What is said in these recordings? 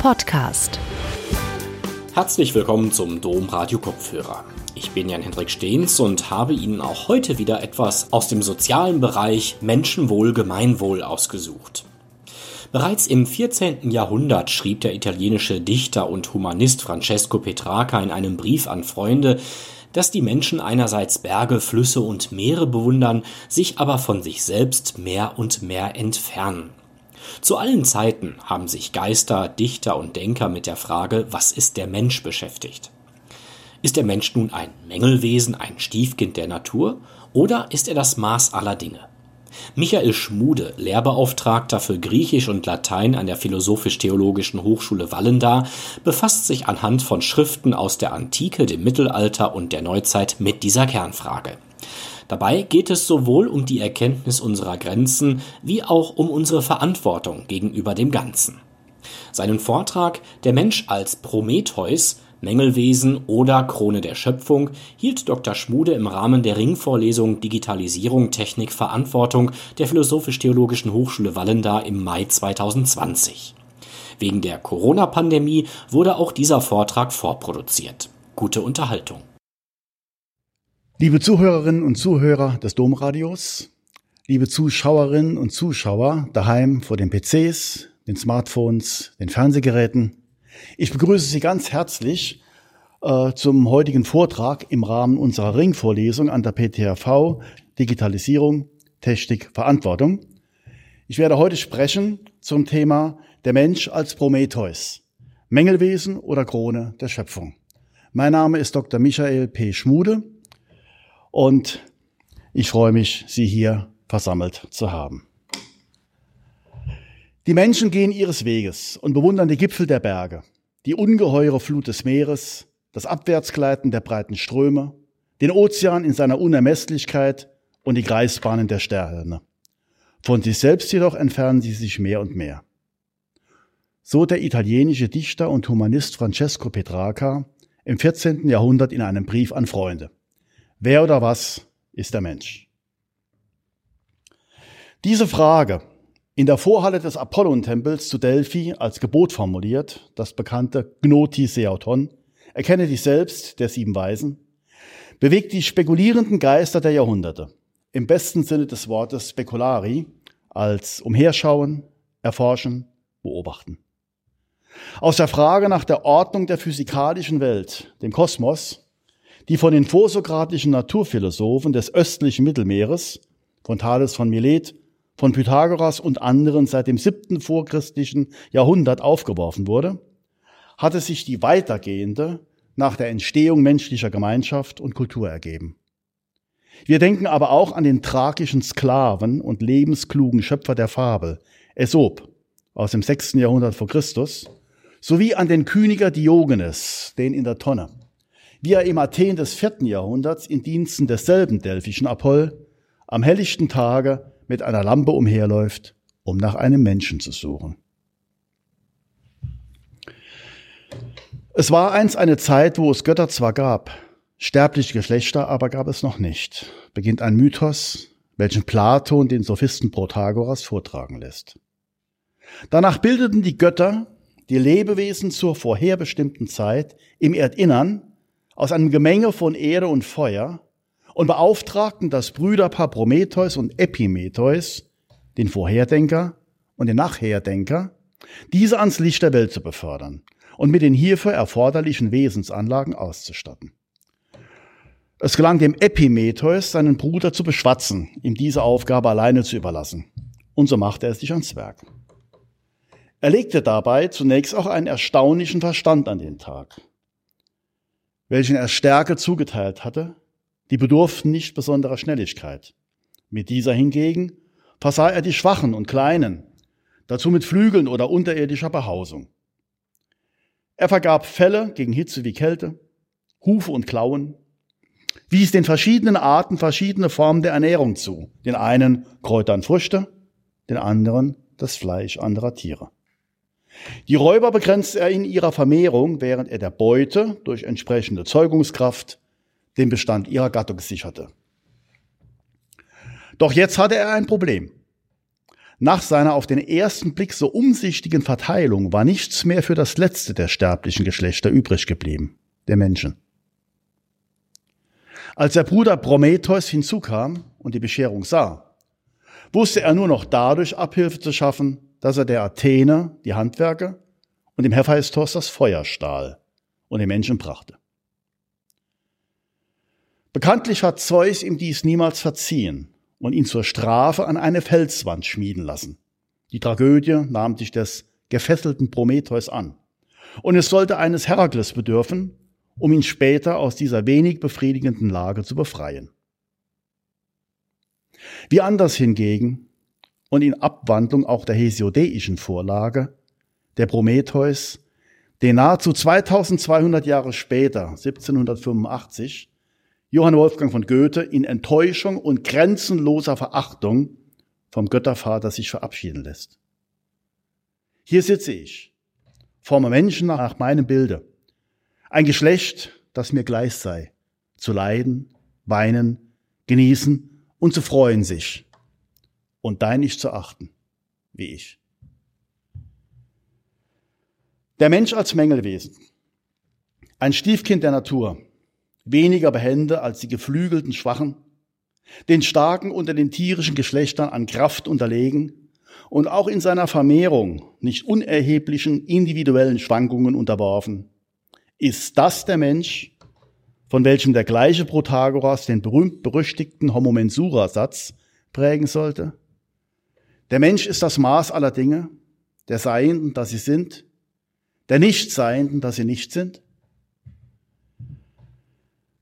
Podcast. Herzlich willkommen zum Dom Radio Kopfhörer. Ich bin Jan-Hendrik Stehns und habe Ihnen auch heute wieder etwas aus dem sozialen Bereich Menschenwohl, Gemeinwohl ausgesucht. Bereits im 14. Jahrhundert schrieb der italienische Dichter und Humanist Francesco Petrarca in einem Brief an Freunde, dass die Menschen einerseits Berge, Flüsse und Meere bewundern, sich aber von sich selbst mehr und mehr entfernen. Zu allen Zeiten haben sich Geister, Dichter und Denker mit der Frage, was ist der Mensch beschäftigt. Ist der Mensch nun ein Mängelwesen, ein Stiefkind der Natur, oder ist er das Maß aller Dinge? Michael Schmude, Lehrbeauftragter für Griechisch und Latein an der Philosophisch-Theologischen Hochschule Wallendar, befasst sich anhand von Schriften aus der Antike, dem Mittelalter und der Neuzeit mit dieser Kernfrage. Dabei geht es sowohl um die Erkenntnis unserer Grenzen wie auch um unsere Verantwortung gegenüber dem Ganzen. Seinen Vortrag Der Mensch als Prometheus Mängelwesen oder Krone der Schöpfung hielt Dr. Schmude im Rahmen der Ringvorlesung Digitalisierung, Technik, Verantwortung der Philosophisch-Theologischen Hochschule Wallendar im Mai 2020. Wegen der Corona-Pandemie wurde auch dieser Vortrag vorproduziert. Gute Unterhaltung. Liebe Zuhörerinnen und Zuhörer des Domradios, liebe Zuschauerinnen und Zuschauer daheim vor den PCs, den Smartphones, den Fernsehgeräten, ich begrüße Sie ganz herzlich äh, zum heutigen Vortrag im Rahmen unserer Ringvorlesung an der PTHV Digitalisierung, Technik, Verantwortung. Ich werde heute sprechen zum Thema der Mensch als Prometheus, Mängelwesen oder Krone der Schöpfung. Mein Name ist Dr. Michael P. Schmude und ich freue mich, Sie hier versammelt zu haben. Die Menschen gehen ihres Weges und bewundern die Gipfel der Berge, die ungeheure Flut des Meeres, das Abwärtsgleiten der breiten Ströme, den Ozean in seiner Unermesslichkeit und die Kreisbahnen der Sterne. Von sich selbst jedoch entfernen sie sich mehr und mehr. So der italienische Dichter und Humanist Francesco Petrarca im 14. Jahrhundert in einem Brief an Freunde. Wer oder was ist der Mensch? Diese Frage, in der Vorhalle des Apollon-Tempels zu Delphi als Gebot formuliert, das bekannte Gnoti Seauton, erkenne dich selbst, der sieben Weisen, bewegt die spekulierenden Geister der Jahrhunderte, im besten Sinne des Wortes speculari, als umherschauen, erforschen, beobachten. Aus der Frage nach der Ordnung der physikalischen Welt, dem Kosmos, die von den vorsokratischen Naturphilosophen des östlichen Mittelmeeres, von Thales von Milet, von Pythagoras und anderen seit dem siebten vorchristlichen Jahrhundert aufgeworfen wurde, hatte sich die weitergehende nach der Entstehung menschlicher Gemeinschaft und Kultur ergeben. Wir denken aber auch an den tragischen Sklaven und lebensklugen Schöpfer der Fabel, Aesop, aus dem sechsten Jahrhundert vor Christus, sowie an den Kyniker Diogenes, den in der Tonne wie er im Athen des vierten Jahrhunderts in Diensten desselben delphischen Apoll am helllichten Tage mit einer Lampe umherläuft, um nach einem Menschen zu suchen. Es war einst eine Zeit, wo es Götter zwar gab, sterbliche Geschlechter aber gab es noch nicht, beginnt ein Mythos, welchen Platon den Sophisten Protagoras vortragen lässt. Danach bildeten die Götter die Lebewesen zur vorherbestimmten Zeit im Erdinnern aus einem Gemenge von Erde und Feuer und beauftragten das Brüderpaar Prometheus und Epimetheus, den Vorherdenker und den Nachherdenker, diese ans Licht der Welt zu befördern und mit den hierfür erforderlichen Wesensanlagen auszustatten. Es gelang dem Epimetheus, seinen Bruder zu beschwatzen, ihm diese Aufgabe alleine zu überlassen. Und so machte er sich ans Werk. Er legte dabei zunächst auch einen erstaunlichen Verstand an den Tag welchen er Stärke zugeteilt hatte, die bedurften nicht besonderer Schnelligkeit. Mit dieser hingegen versah er die Schwachen und Kleinen, dazu mit Flügeln oder unterirdischer Behausung. Er vergab Fälle gegen Hitze wie Kälte, Hufe und Klauen, wies den verschiedenen Arten verschiedene Formen der Ernährung zu, den einen Kräuter und Früchte, den anderen das Fleisch anderer Tiere. Die Räuber begrenzt er in ihrer Vermehrung, während er der Beute durch entsprechende Zeugungskraft den Bestand ihrer Gattung sicherte. Doch jetzt hatte er ein Problem. Nach seiner auf den ersten Blick so umsichtigen Verteilung war nichts mehr für das letzte der sterblichen Geschlechter übrig geblieben, der Menschen. Als der Bruder Prometheus hinzukam und die Bescherung sah, wusste er nur noch dadurch Abhilfe zu schaffen, dass er der Athene die Handwerke und dem Hephaistos das Feuer stahl und den Menschen brachte. Bekanntlich hat Zeus ihm dies niemals verziehen und ihn zur Strafe an eine Felswand schmieden lassen. Die Tragödie nahm sich des gefesselten Prometheus an. Und es sollte eines Herakles bedürfen, um ihn später aus dieser wenig befriedigenden Lage zu befreien. Wie anders hingegen und in Abwandlung auch der hesiodeischen Vorlage, der Prometheus, den nahezu 2200 Jahre später, 1785, Johann Wolfgang von Goethe in Enttäuschung und grenzenloser Verachtung vom Göttervater sich verabschieden lässt. Hier sitze ich, forme Menschen nach meinem Bilde, ein Geschlecht, das mir gleich sei, zu leiden, weinen, genießen und zu freuen sich und dein nicht zu achten, wie ich. Der Mensch als Mängelwesen, ein Stiefkind der Natur, weniger behende als die geflügelten Schwachen, den Starken unter den tierischen Geschlechtern an Kraft unterlegen und auch in seiner Vermehrung nicht unerheblichen individuellen Schwankungen unterworfen. Ist das der Mensch, von welchem der gleiche Protagoras den berühmt-berüchtigten Homo Mensura-Satz prägen sollte? Der Mensch ist das Maß aller Dinge, der Seienden, dass sie sind, der Nichtseienden, dass sie nicht sind.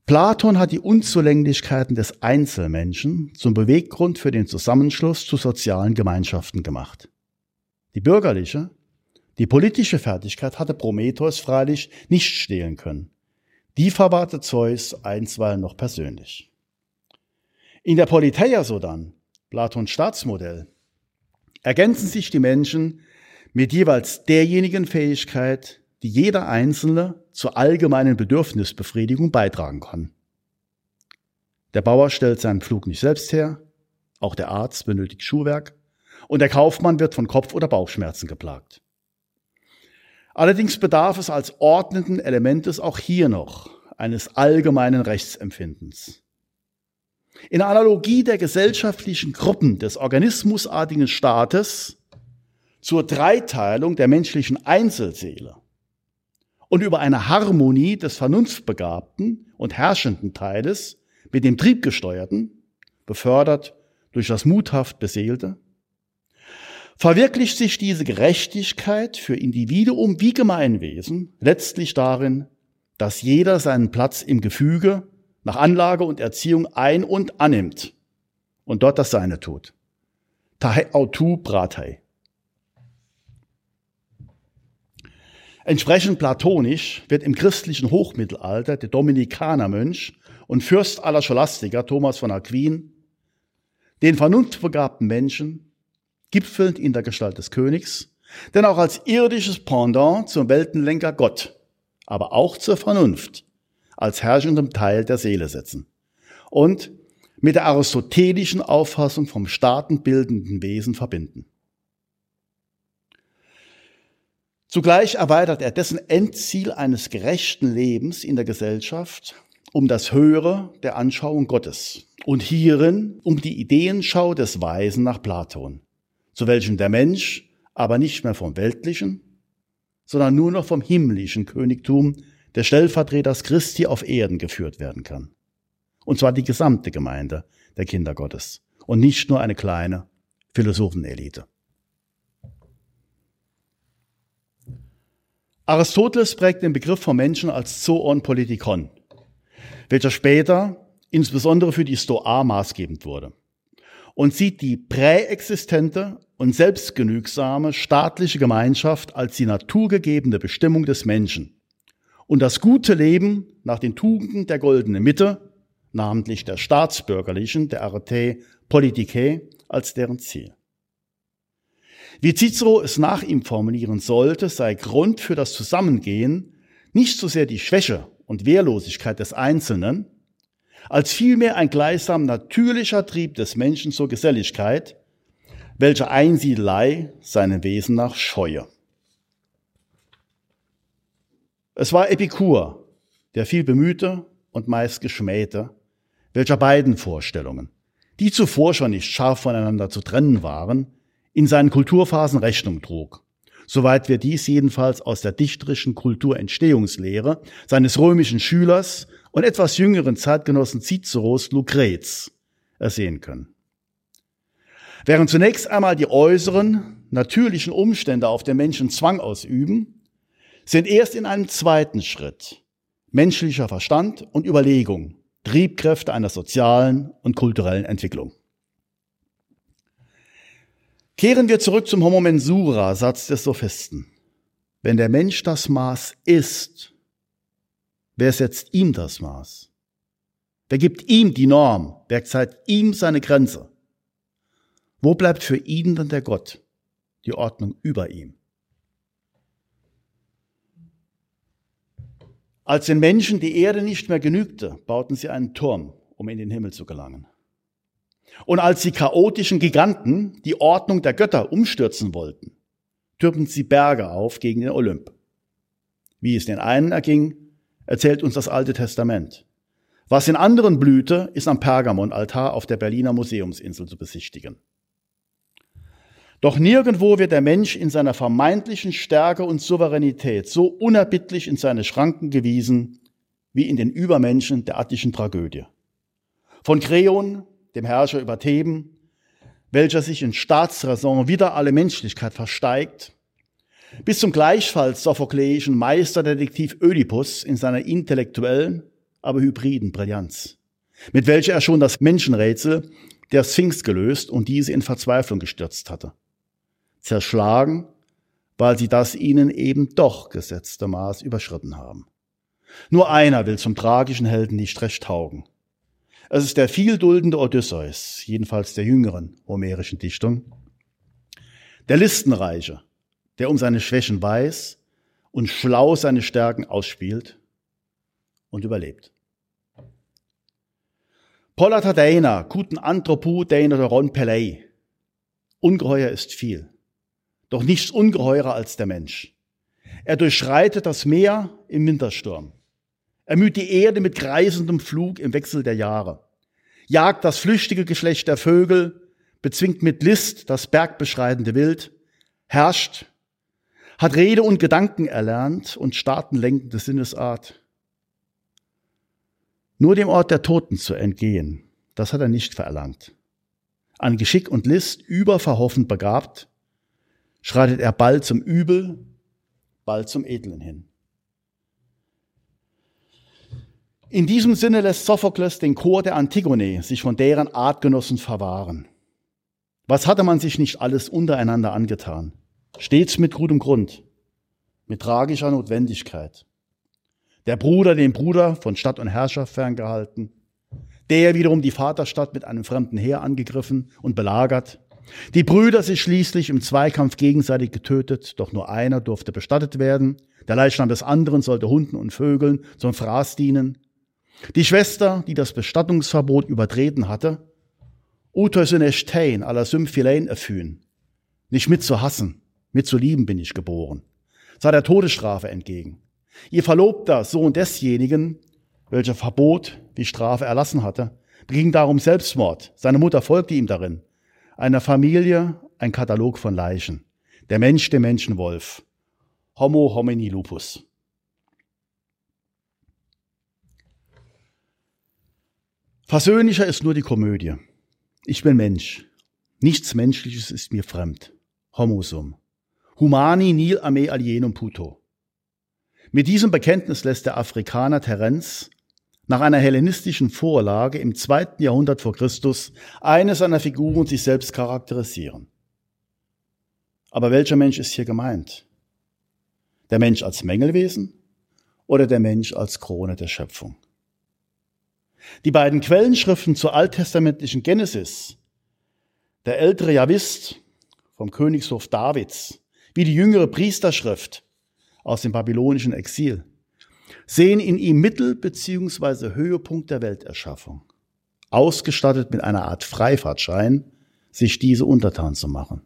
Platon hat die Unzulänglichkeiten des Einzelmenschen zum Beweggrund für den Zusammenschluss zu sozialen Gemeinschaften gemacht. Die bürgerliche, die politische Fertigkeit hatte Prometheus freilich nicht stehlen können. Die verwahrte Zeus einstweilen noch persönlich. In der Politeia sodann, Platons Staatsmodell, ergänzen sich die Menschen mit jeweils derjenigen Fähigkeit, die jeder Einzelne zur allgemeinen Bedürfnisbefriedigung beitragen kann. Der Bauer stellt seinen Pflug nicht selbst her, auch der Arzt benötigt Schuhwerk und der Kaufmann wird von Kopf- oder Bauchschmerzen geplagt. Allerdings bedarf es als ordnenden Elementes auch hier noch eines allgemeinen Rechtsempfindens. In Analogie der gesellschaftlichen Gruppen des organismusartigen Staates zur Dreiteilung der menschlichen Einzelseele und über eine Harmonie des vernunftbegabten und herrschenden Teiles mit dem triebgesteuerten, befördert durch das muthaft Beseelte, verwirklicht sich diese Gerechtigkeit für Individuum wie Gemeinwesen letztlich darin, dass jeder seinen Platz im Gefüge nach Anlage und Erziehung ein- und annimmt und dort das Seine tut. Tahe autu bratei. Entsprechend platonisch wird im christlichen Hochmittelalter der Dominikanermönch und Fürst aller Scholastiker Thomas von Aquin den vernunftbegabten Menschen, gipfelnd in der Gestalt des Königs, denn auch als irdisches Pendant zum Weltenlenker Gott, aber auch zur Vernunft, als herrschendem Teil der Seele setzen. Und mit der aristotelischen Auffassung vom staatenbildenden Wesen verbinden. Zugleich erweitert er dessen Endziel eines gerechten Lebens in der Gesellschaft um das Höhere der Anschauung Gottes und hierin um die Ideenschau des Weisen nach Platon, zu welchem der Mensch aber nicht mehr vom weltlichen, sondern nur noch vom himmlischen Königtum des Stellvertreters Christi auf Erden geführt werden kann. Und zwar die gesamte Gemeinde der Kinder Gottes und nicht nur eine kleine Philosophenelite. Aristoteles prägt den Begriff vom Menschen als Zoon Politikon, welcher später insbesondere für die Stoa maßgebend wurde und sieht die präexistente und selbstgenügsame staatliche Gemeinschaft als die naturgegebene Bestimmung des Menschen und das gute Leben nach den Tugenden der goldenen Mitte, namentlich der staatsbürgerlichen, der Arete Politicae, als deren Ziel. Wie Cicero es nach ihm formulieren sollte, sei Grund für das Zusammengehen nicht so sehr die Schwäche und Wehrlosigkeit des Einzelnen, als vielmehr ein gleichsam natürlicher Trieb des Menschen zur Geselligkeit, welche Einsiedelei seinem Wesen nach scheue. Es war Epikur, der viel bemühte und meist geschmähte, welcher beiden Vorstellungen, die zuvor schon nicht scharf voneinander zu trennen waren, in seinen Kulturphasen Rechnung trug. Soweit wir dies jedenfalls aus der dichterischen Kulturentstehungslehre seines römischen Schülers und etwas jüngeren Zeitgenossen Ciceros Lucrez ersehen können. Während zunächst einmal die äußeren, natürlichen Umstände auf den Menschen Zwang ausüben, sind erst in einem zweiten Schritt menschlicher Verstand und Überlegung Triebkräfte einer sozialen und kulturellen Entwicklung. Kehren wir zurück zum Homo mensura, Satz des Sophisten. Wenn der Mensch das Maß ist, wer setzt ihm das Maß? Wer gibt ihm die Norm? Wer zeigt ihm seine Grenze? Wo bleibt für ihn dann der Gott, die Ordnung über ihm? Als den Menschen die Erde nicht mehr genügte, bauten sie einen Turm, um in den Himmel zu gelangen. Und als die chaotischen Giganten die Ordnung der Götter umstürzen wollten, türmten sie Berge auf gegen den Olymp. Wie es den einen erging, erzählt uns das Alte Testament. Was in anderen blühte, ist am Pergamon-Altar auf der Berliner Museumsinsel zu besichtigen. Doch nirgendwo wird der Mensch in seiner vermeintlichen Stärke und Souveränität so unerbittlich in seine Schranken gewiesen wie in den Übermenschen der attischen Tragödie. Von Kreon, dem Herrscher über Theben, welcher sich in Staatsräson wieder alle Menschlichkeit versteigt, bis zum gleichfalls sophokleischen Meisterdetektiv Ödipus in seiner intellektuellen, aber hybriden Brillanz, mit welcher er schon das Menschenrätsel der Sphinx gelöst und diese in Verzweiflung gestürzt hatte zerschlagen, weil sie das ihnen eben doch gesetzte Maß überschritten haben. Nur einer will zum tragischen Helden nicht recht taugen. Es ist der vielduldende Odysseus, jedenfalls der jüngeren homerischen Dichtung, der Listenreiche, der um seine Schwächen weiß und schlau seine Stärken ausspielt und überlebt. Pollata Dana, Kuten Anthropu Dana Ron Pelei. Ungeheuer ist viel doch nichts ungeheurer als der Mensch. Er durchschreitet das Meer im Wintersturm. Er müht die Erde mit kreisendem Flug im Wechsel der Jahre, jagt das flüchtige Geschlecht der Vögel, bezwingt mit List das bergbeschreitende Wild, herrscht, hat Rede und Gedanken erlernt und staatenlenkende Sinnesart. Nur dem Ort der Toten zu entgehen, das hat er nicht verlangt. An Geschick und List überverhoffend begabt, schreitet er bald zum Übel, bald zum Edlen hin. In diesem Sinne lässt Sophokles den Chor der Antigone sich von deren Artgenossen verwahren. Was hatte man sich nicht alles untereinander angetan? Stets mit gutem Grund, mit tragischer Notwendigkeit. Der Bruder den Bruder von Stadt und Herrschaft ferngehalten, der wiederum die Vaterstadt mit einem fremden Heer angegriffen und belagert, die Brüder sich schließlich im Zweikampf gegenseitig getötet, doch nur einer durfte bestattet werden. Der Leichnam des anderen sollte Hunden und Vögeln zum Fraß dienen. Die Schwester, die das Bestattungsverbot übertreten hatte, Utosynestein aller Symphilein erfühlen. Nicht mit zu hassen, mit zu lieben bin ich geboren. Sah der Todesstrafe entgegen. Ihr Verlobter, Sohn desjenigen, welcher Verbot wie Strafe erlassen hatte, beging darum Selbstmord. Seine Mutter folgte ihm darin einer Familie ein Katalog von Leichen. Der Mensch, der Menschenwolf. Homo homini lupus. Versöhnlicher ist nur die Komödie. Ich bin Mensch. Nichts Menschliches ist mir fremd. Homo sum. Humani nil a me alienum puto. Mit diesem Bekenntnis lässt der Afrikaner Terenz nach einer hellenistischen Vorlage im zweiten Jahrhundert vor Christus eine seiner Figuren sich selbst charakterisieren. Aber welcher Mensch ist hier gemeint? Der Mensch als Mängelwesen oder der Mensch als Krone der Schöpfung? Die beiden Quellenschriften zur alttestamentlichen Genesis, der ältere Javist vom Königshof Davids, wie die jüngere Priesterschrift aus dem babylonischen Exil, sehen in ihm Mittel bzw. Höhepunkt der Welterschaffung. Ausgestattet mit einer Art Freifahrtschein sich diese untertan zu machen,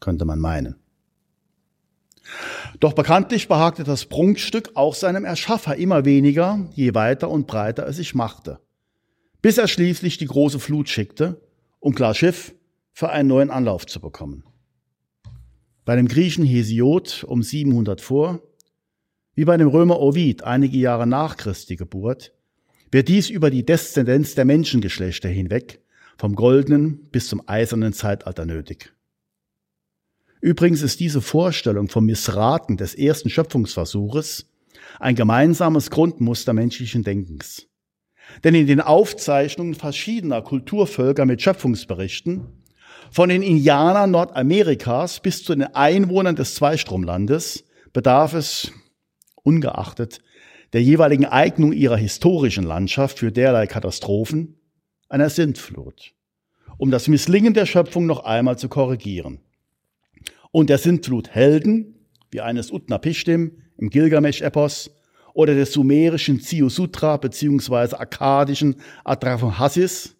könnte man meinen. Doch bekanntlich behagte das Prunkstück auch seinem Erschaffer immer weniger, je weiter und breiter es sich machte, bis er schließlich die große Flut schickte, um klar Schiff für einen neuen Anlauf zu bekommen. Bei dem Griechen Hesiod um 700 vor, wie bei dem Römer Ovid einige Jahre nach Christi Geburt, wird dies über die Deszendenz der Menschengeschlechter hinweg vom goldenen bis zum eisernen Zeitalter nötig. Übrigens ist diese Vorstellung vom Missraten des ersten Schöpfungsversuches ein gemeinsames Grundmuster menschlichen Denkens. Denn in den Aufzeichnungen verschiedener Kulturvölker mit Schöpfungsberichten, von den Indianern Nordamerikas bis zu den Einwohnern des Zweistromlandes, bedarf es, ungeachtet der jeweiligen Eignung ihrer historischen Landschaft für derlei Katastrophen, einer Sintflut, um das Misslingen der Schöpfung noch einmal zu korrigieren. Und der Sintflut Helden, wie eines Utnapishtim im Gilgamesch-Epos oder des sumerischen Ziusutra beziehungsweise akkadischen Atrahasis,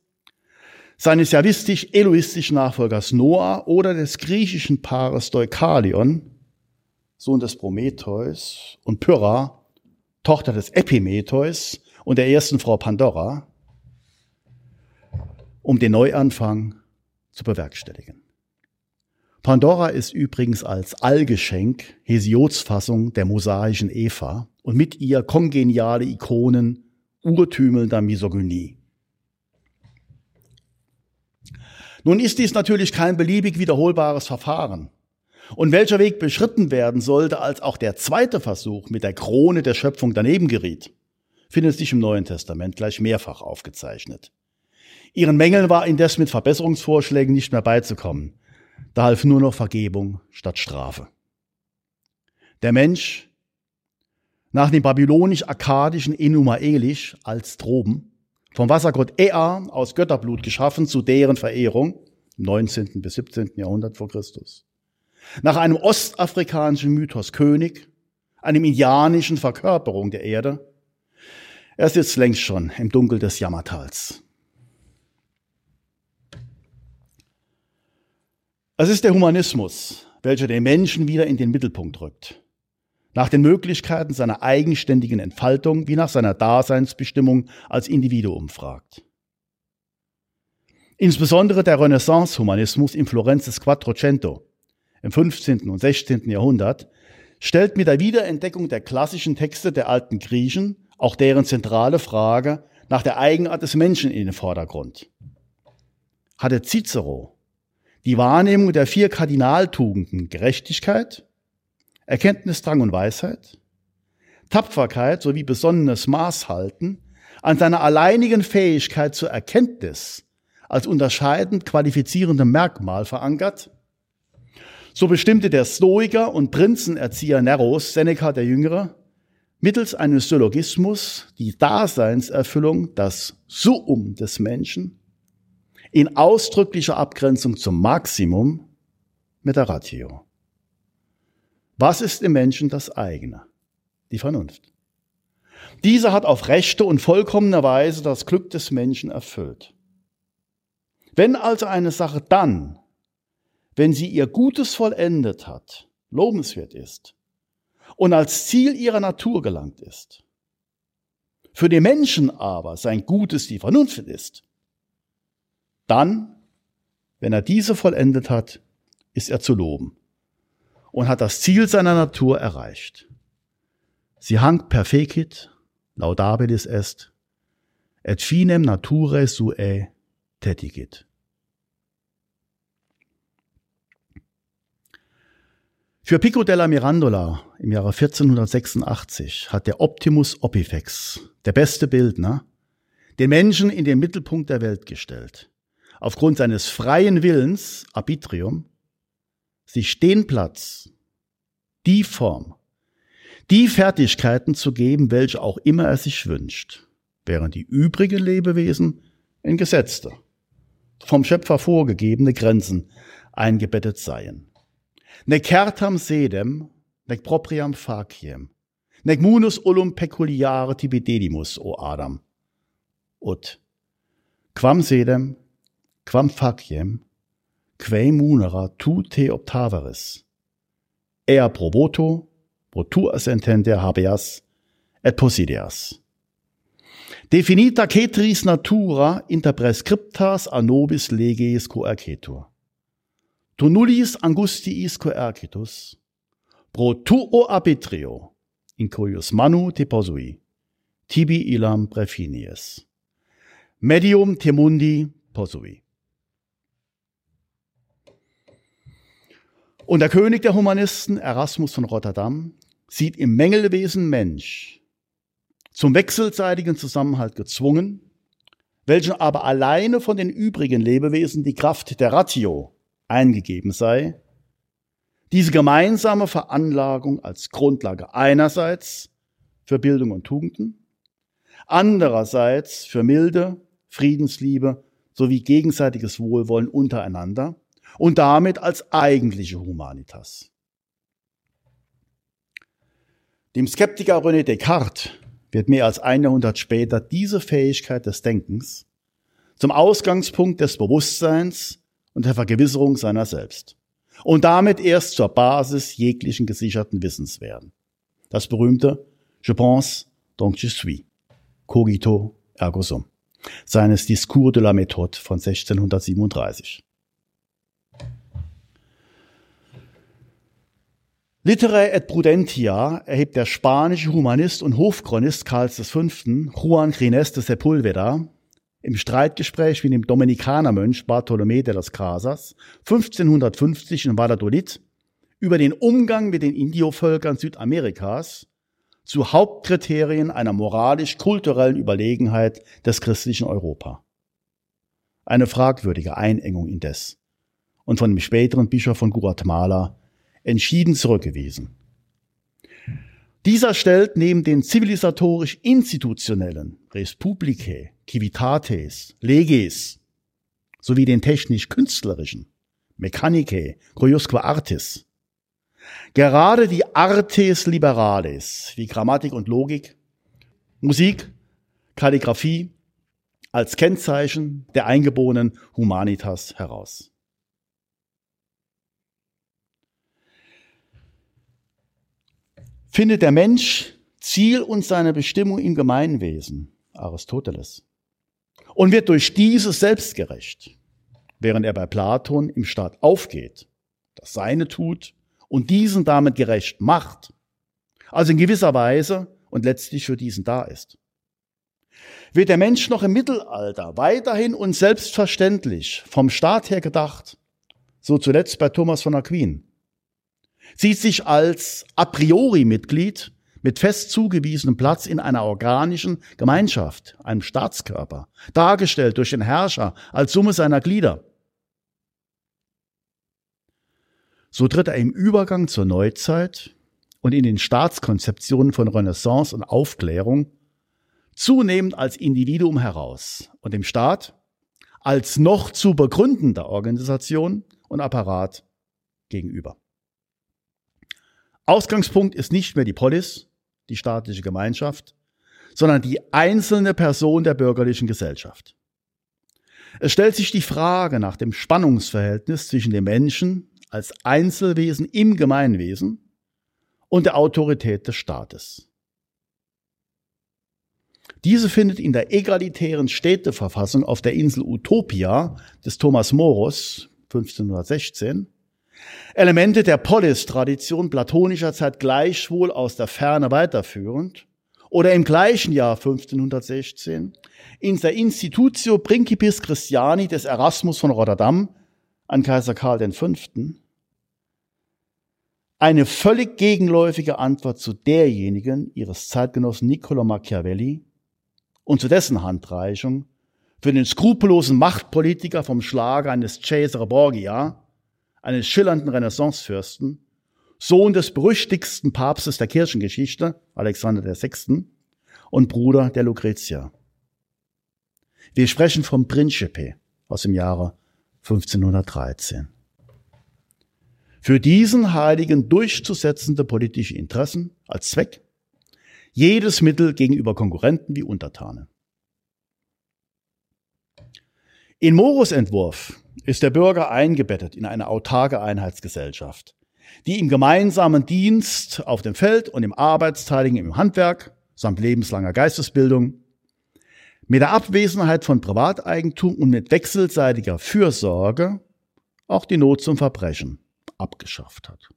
seines javistisch-eloistischen Nachfolgers Noah oder des griechischen Paares Deukalion, Sohn des Prometheus, und Pyrrha, Tochter des Epimetheus und der ersten Frau Pandora, um den Neuanfang zu bewerkstelligen. Pandora ist übrigens als Allgeschenk Hesiods Fassung der mosaischen Eva und mit ihr kongeniale Ikonen urtümelnder Misogynie. Nun ist dies natürlich kein beliebig wiederholbares Verfahren. Und welcher Weg beschritten werden sollte, als auch der zweite Versuch mit der Krone der Schöpfung daneben geriet, findet sich im Neuen Testament gleich mehrfach aufgezeichnet. Ihren Mängeln war indes mit Verbesserungsvorschlägen nicht mehr beizukommen. Da half nur noch Vergebung statt Strafe. Der Mensch, nach dem babylonisch-akkadischen Enuma Elish als Droben, vom Wassergott Ea aus Götterblut geschaffen zu deren Verehrung, im 19. bis 17. Jahrhundert vor Christus. Nach einem ostafrikanischen Mythos König, einem indianischen Verkörperung der Erde. Er sitzt längst schon im Dunkel des Jammertals. Es ist der Humanismus, welcher den Menschen wieder in den Mittelpunkt rückt. Nach den Möglichkeiten seiner eigenständigen Entfaltung wie nach seiner Daseinsbestimmung als Individuum fragt. Insbesondere der Renaissance-Humanismus im Florenz des Quattrocento im 15. und 16. Jahrhundert stellt mit der Wiederentdeckung der klassischen Texte der alten Griechen auch deren zentrale Frage nach der Eigenart des Menschen in den Vordergrund. Hatte Cicero die Wahrnehmung der vier Kardinaltugenden Gerechtigkeit, Erkenntnisdrang und Weisheit, Tapferkeit sowie besonnenes Maßhalten an seiner alleinigen Fähigkeit zur Erkenntnis als unterscheidend qualifizierendem Merkmal verankert, so bestimmte der Stoiker und Prinzenerzieher Neros, Seneca der Jüngere, mittels eines Syllogismus die Daseinserfüllung, das Suum des Menschen, in ausdrücklicher Abgrenzung zum Maximum mit der Ratio. Was ist im Menschen das eigene? Die Vernunft. Diese hat auf rechte und vollkommene Weise das Glück des Menschen erfüllt. Wenn also eine Sache dann, wenn sie ihr Gutes vollendet hat, lobenswert ist und als Ziel ihrer Natur gelangt ist, für den Menschen aber sein Gutes die Vernunft ist, dann, wenn er diese vollendet hat, ist er zu loben und hat das Ziel seiner Natur erreicht. Sie hangt perfecit, laudabilis est, et finem nature sue tetigit. Für Pico della Mirandola im Jahre 1486 hat der Optimus Opifex, der beste Bildner, den Menschen in den Mittelpunkt der Welt gestellt aufgrund seines freien Willens, Arbitrium, sich den Platz, die Form, die Fertigkeiten zu geben, welche auch immer er sich wünscht, während die übrigen Lebewesen in gesetzte, vom Schöpfer vorgegebene Grenzen eingebettet seien. Nec certam sedem, nec propriam faciem, nec munus ullum peculiare tibidedimus, o Adam. Ut, quam sedem, quam faciem, quae munera tu te optaveris. Ea proboto, pro tu assentender habeas, et possideas. Definita cetris natura inter prescriptas a nobis leges coercetur. Tu nullis angustiis coercitus, pro tuo arbitrio, in cuius manu te posui, tibi illam prefinies. Medium te mundi posui. Und der König der Humanisten, Erasmus von Rotterdam, sieht im Mängelwesen Mensch zum wechselseitigen Zusammenhalt gezwungen, welchen aber alleine von den übrigen Lebewesen die Kraft der Ratio eingegeben sei, diese gemeinsame Veranlagung als Grundlage einerseits für Bildung und Tugenden, andererseits für Milde, Friedensliebe sowie gegenseitiges Wohlwollen untereinander und damit als eigentliche Humanitas. Dem Skeptiker René Descartes wird mehr als ein Jahrhundert später diese Fähigkeit des Denkens zum Ausgangspunkt des Bewusstseins und der Vergewisserung seiner selbst und damit erst zur Basis jeglichen gesicherten Wissens werden. Das berühmte Je pense, donc je suis, cogito ergo sum, seines Discours de la Méthode von 1637. Literae et Prudentia erhebt der spanische Humanist und Hofchronist Karls V. Juan Gines de Sepulveda im Streitgespräch mit dem Dominikanermönch Bartolomé de las Casas 1550 in Valladolid über den Umgang mit den Indiovölkern Südamerikas zu Hauptkriterien einer moralisch-kulturellen Überlegenheit des christlichen Europa. Eine fragwürdige Einengung indes und von dem späteren Bischof von Guatemala entschieden zurückgewiesen. Dieser stellt neben den zivilisatorisch-institutionellen Res Publicae, Civitates, Leges sowie den technisch-künstlerischen Mechanicae, Cuiusque Artis gerade die Artes Liberales wie Grammatik und Logik, Musik, Kalligraphie als Kennzeichen der eingeborenen Humanitas heraus. findet der Mensch Ziel und seine Bestimmung im Gemeinwesen, Aristoteles, und wird durch dieses selbstgerecht, während er bei Platon im Staat aufgeht, das Seine tut und diesen damit gerecht macht, also in gewisser Weise und letztlich für diesen da ist. Wird der Mensch noch im Mittelalter weiterhin und selbstverständlich vom Staat her gedacht, so zuletzt bei Thomas von Aquin, sieht sich als a priori Mitglied mit fest zugewiesenem Platz in einer organischen Gemeinschaft, einem Staatskörper, dargestellt durch den Herrscher als Summe seiner Glieder. So tritt er im Übergang zur Neuzeit und in den Staatskonzeptionen von Renaissance und Aufklärung zunehmend als Individuum heraus und dem Staat als noch zu begründender Organisation und Apparat gegenüber. Ausgangspunkt ist nicht mehr die Polis, die staatliche Gemeinschaft, sondern die einzelne Person der bürgerlichen Gesellschaft. Es stellt sich die Frage nach dem Spannungsverhältnis zwischen dem Menschen als Einzelwesen im Gemeinwesen und der Autorität des Staates. Diese findet in der egalitären Städteverfassung auf der Insel Utopia des Thomas Morus 1516 Elemente der Polis-Tradition platonischer Zeit gleichwohl aus der Ferne weiterführend oder im gleichen Jahr 1516 in der Institutio Principis Christiani des Erasmus von Rotterdam an Kaiser Karl V. eine völlig gegenläufige Antwort zu derjenigen ihres Zeitgenossen Niccolo Machiavelli und zu dessen Handreichung für den skrupellosen Machtpolitiker vom Schlage eines Cesare Borgia eines schillernden Renaissancefürsten, Sohn des berüchtigsten Papstes der Kirchengeschichte, Alexander VI., und Bruder der Lucretia. Wir sprechen vom Principe aus dem Jahre 1513. Für diesen Heiligen durchzusetzende politische Interessen als Zweck, jedes Mittel gegenüber Konkurrenten wie Untertanen. In Morus Entwurf ist der Bürger eingebettet in eine autarke Einheitsgesellschaft, die im gemeinsamen Dienst auf dem Feld und im Arbeitsteiligen im Handwerk samt lebenslanger Geistesbildung mit der Abwesenheit von Privateigentum und mit wechselseitiger Fürsorge auch die Not zum Verbrechen abgeschafft hat.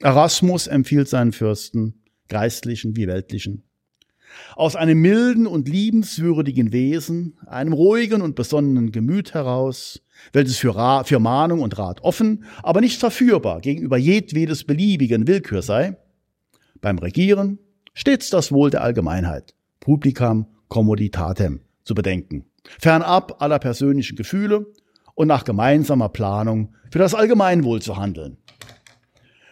Erasmus empfiehlt seinen Fürsten, geistlichen wie weltlichen, aus einem milden und liebenswürdigen Wesen, einem ruhigen und besonnenen Gemüt heraus, welches für, Ra für Mahnung und Rat offen, aber nicht verführbar gegenüber jedwedes beliebigen Willkür sei, beim Regieren stets das Wohl der Allgemeinheit, publicam commoditatem, zu bedenken, fernab aller persönlichen Gefühle und nach gemeinsamer Planung für das Allgemeinwohl zu handeln,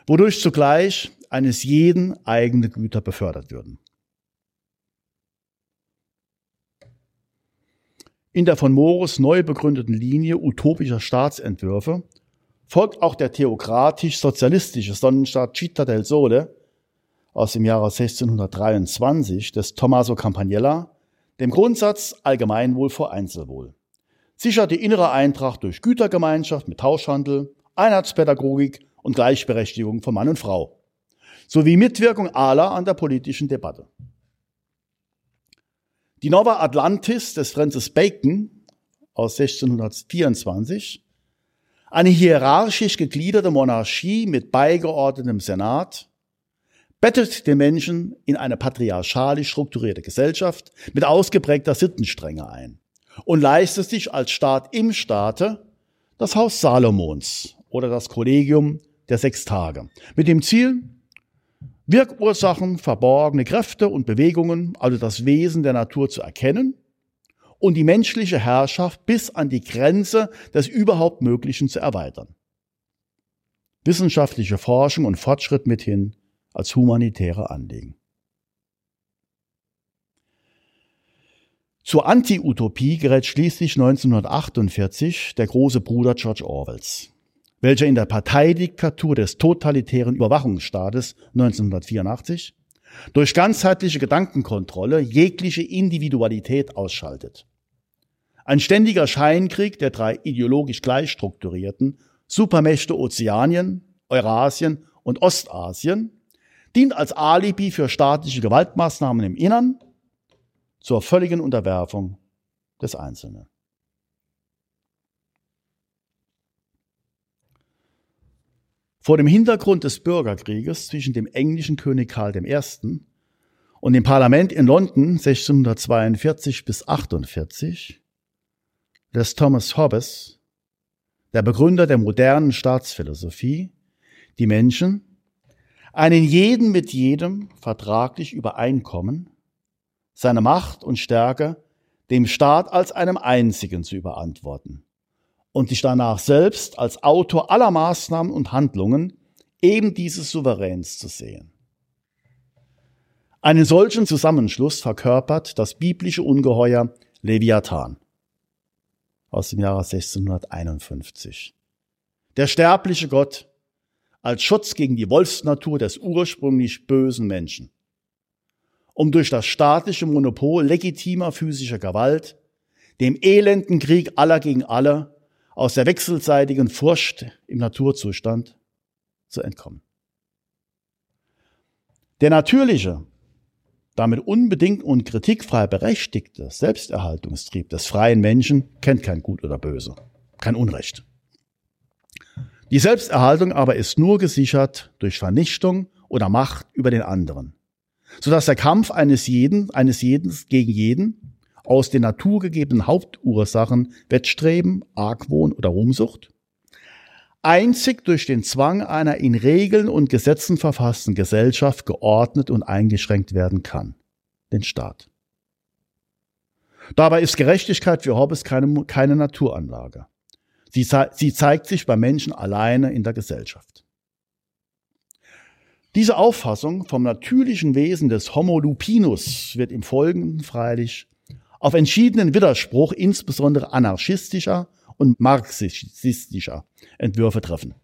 wodurch zugleich eines jeden eigene Güter befördert würden. In der von Morus neu begründeten Linie utopischer Staatsentwürfe folgt auch der theokratisch-sozialistische Sonnenstaat Città del Sole aus dem Jahre 1623 des Tommaso Campagnella dem Grundsatz Allgemeinwohl vor Einzelwohl. Sichert die innere Eintracht durch Gütergemeinschaft mit Tauschhandel, Einheitspädagogik und Gleichberechtigung von Mann und Frau sowie Mitwirkung aller an der politischen Debatte. Die Nova Atlantis des Francis Bacon aus 1624, eine hierarchisch gegliederte Monarchie mit beigeordnetem Senat, bettet den Menschen in eine patriarchalisch strukturierte Gesellschaft mit ausgeprägter Sittenstrenge ein und leistet sich als Staat im Staate das Haus Salomons oder das Kollegium der Sechs Tage mit dem Ziel, Wirkursachen, verborgene Kräfte und Bewegungen, also das Wesen der Natur zu erkennen und die menschliche Herrschaft bis an die Grenze des überhaupt Möglichen zu erweitern. Wissenschaftliche Forschung und Fortschritt mithin als humanitäre Anliegen. Zur Anti-Utopie gerät schließlich 1948 der große Bruder George Orwells welcher in der Parteidiktatur des totalitären Überwachungsstaates 1984 durch ganzheitliche Gedankenkontrolle jegliche Individualität ausschaltet. Ein ständiger Scheinkrieg der drei ideologisch gleich strukturierten Supermächte Ozeanien, Eurasien und Ostasien dient als Alibi für staatliche Gewaltmaßnahmen im Innern zur völligen Unterwerfung des Einzelnen. Vor dem Hintergrund des Bürgerkrieges zwischen dem englischen König Karl I. und dem Parlament in London 1642 bis 48 lässt Thomas Hobbes, der Begründer der modernen Staatsphilosophie, die Menschen einen jeden mit jedem vertraglich übereinkommen, seine Macht und Stärke dem Staat als einem einzigen zu überantworten und sich danach selbst als Autor aller Maßnahmen und Handlungen eben dieses Souveräns zu sehen. Einen solchen Zusammenschluss verkörpert das biblische Ungeheuer Leviathan aus dem Jahre 1651. Der sterbliche Gott als Schutz gegen die Wolfsnatur des ursprünglich bösen Menschen, um durch das staatliche Monopol legitimer physischer Gewalt, dem elenden Krieg aller gegen alle aus der wechselseitigen Furcht im Naturzustand zu entkommen. Der natürliche, damit unbedingt und kritikfrei berechtigte Selbsterhaltungstrieb des freien Menschen kennt kein Gut oder Böse, kein Unrecht. Die Selbsterhaltung aber ist nur gesichert durch Vernichtung oder Macht über den anderen, sodass der Kampf eines jeden, eines jeden gegen jeden aus den naturgegebenen Hauptursachen Wettstreben, Argwohn oder Ruhmsucht, einzig durch den Zwang einer in Regeln und Gesetzen verfassten Gesellschaft geordnet und eingeschränkt werden kann, den Staat. Dabei ist Gerechtigkeit für Hobbes keine, keine Naturanlage. Sie, sie zeigt sich beim Menschen alleine in der Gesellschaft. Diese Auffassung vom natürlichen Wesen des Homo lupinus wird im Folgenden freilich auf entschiedenen Widerspruch insbesondere anarchistischer und marxistischer Entwürfe treffen.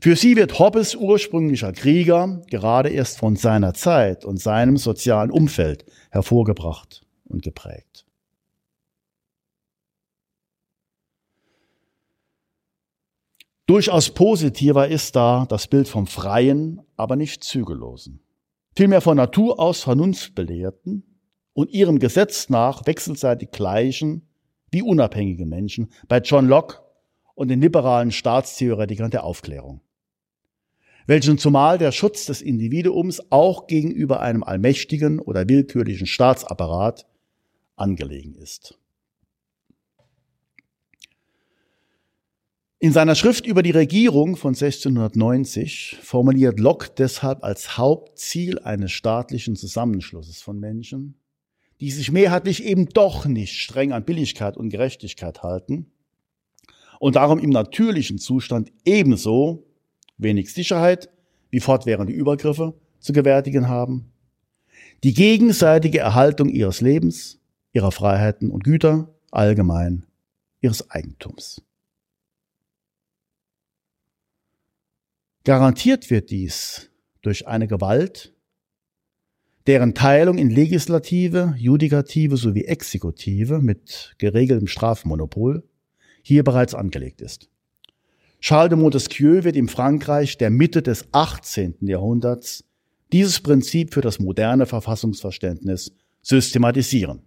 Für sie wird Hobbes ursprünglicher Krieger gerade erst von seiner Zeit und seinem sozialen Umfeld hervorgebracht und geprägt. Durchaus positiver ist da das Bild vom freien, aber nicht zügellosen, vielmehr von Natur aus vernunftbelehrten und ihrem Gesetz nach wechselseitig gleichen wie unabhängige Menschen bei John Locke und den liberalen Staatstheoretikern der Aufklärung, welchen zumal der Schutz des Individuums auch gegenüber einem allmächtigen oder willkürlichen Staatsapparat angelegen ist. In seiner Schrift über die Regierung von 1690 formuliert Locke deshalb als Hauptziel eines staatlichen Zusammenschlusses von Menschen, die sich mehrheitlich eben doch nicht streng an Billigkeit und Gerechtigkeit halten und darum im natürlichen Zustand ebenso wenig Sicherheit wie fortwährende Übergriffe zu gewärtigen haben, die gegenseitige Erhaltung ihres Lebens, ihrer Freiheiten und Güter, allgemein ihres Eigentums. Garantiert wird dies durch eine Gewalt, deren Teilung in Legislative, Judikative sowie Exekutive mit geregeltem Strafmonopol hier bereits angelegt ist. Charles de Montesquieu wird im Frankreich der Mitte des 18. Jahrhunderts dieses Prinzip für das moderne Verfassungsverständnis systematisieren.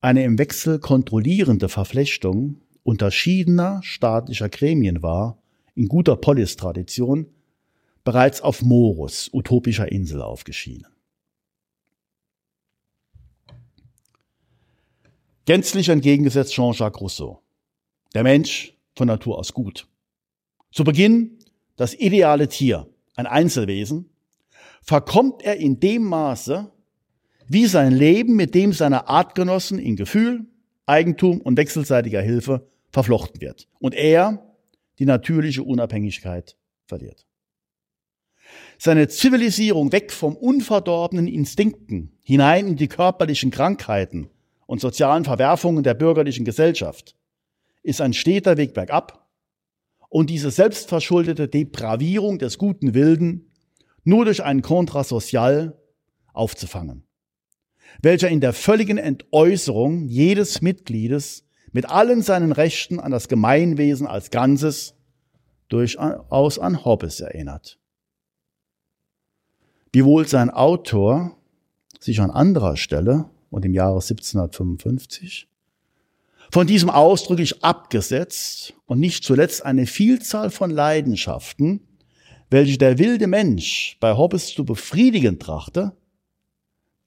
Eine im Wechsel kontrollierende Verflechtung unterschiedener staatlicher Gremien war, in guter Polis-Tradition, bereits auf Morus, utopischer Insel, aufgeschienen. Gänzlich entgegengesetzt Jean-Jacques Rousseau. Der Mensch von Natur aus gut. Zu Beginn das ideale Tier, ein Einzelwesen, verkommt er in dem Maße, wie sein Leben mit dem seiner Artgenossen in Gefühl, Eigentum und wechselseitiger Hilfe verflochten wird und er die natürliche Unabhängigkeit verliert. Seine Zivilisierung weg vom unverdorbenen Instinkten hinein in die körperlichen Krankheiten und sozialen Verwerfungen der bürgerlichen Gesellschaft ist ein steter Weg bergab und diese selbstverschuldete Depravierung des guten Wilden nur durch einen Kontrasozial aufzufangen, welcher in der völligen Entäußerung jedes Mitgliedes mit allen seinen Rechten an das Gemeinwesen als Ganzes durchaus an Hobbes erinnert. Wiewohl sein Autor sich an anderer Stelle und im Jahre 1755 von diesem ausdrücklich abgesetzt und nicht zuletzt eine Vielzahl von Leidenschaften, welche der wilde Mensch bei Hobbes zu befriedigen trachte,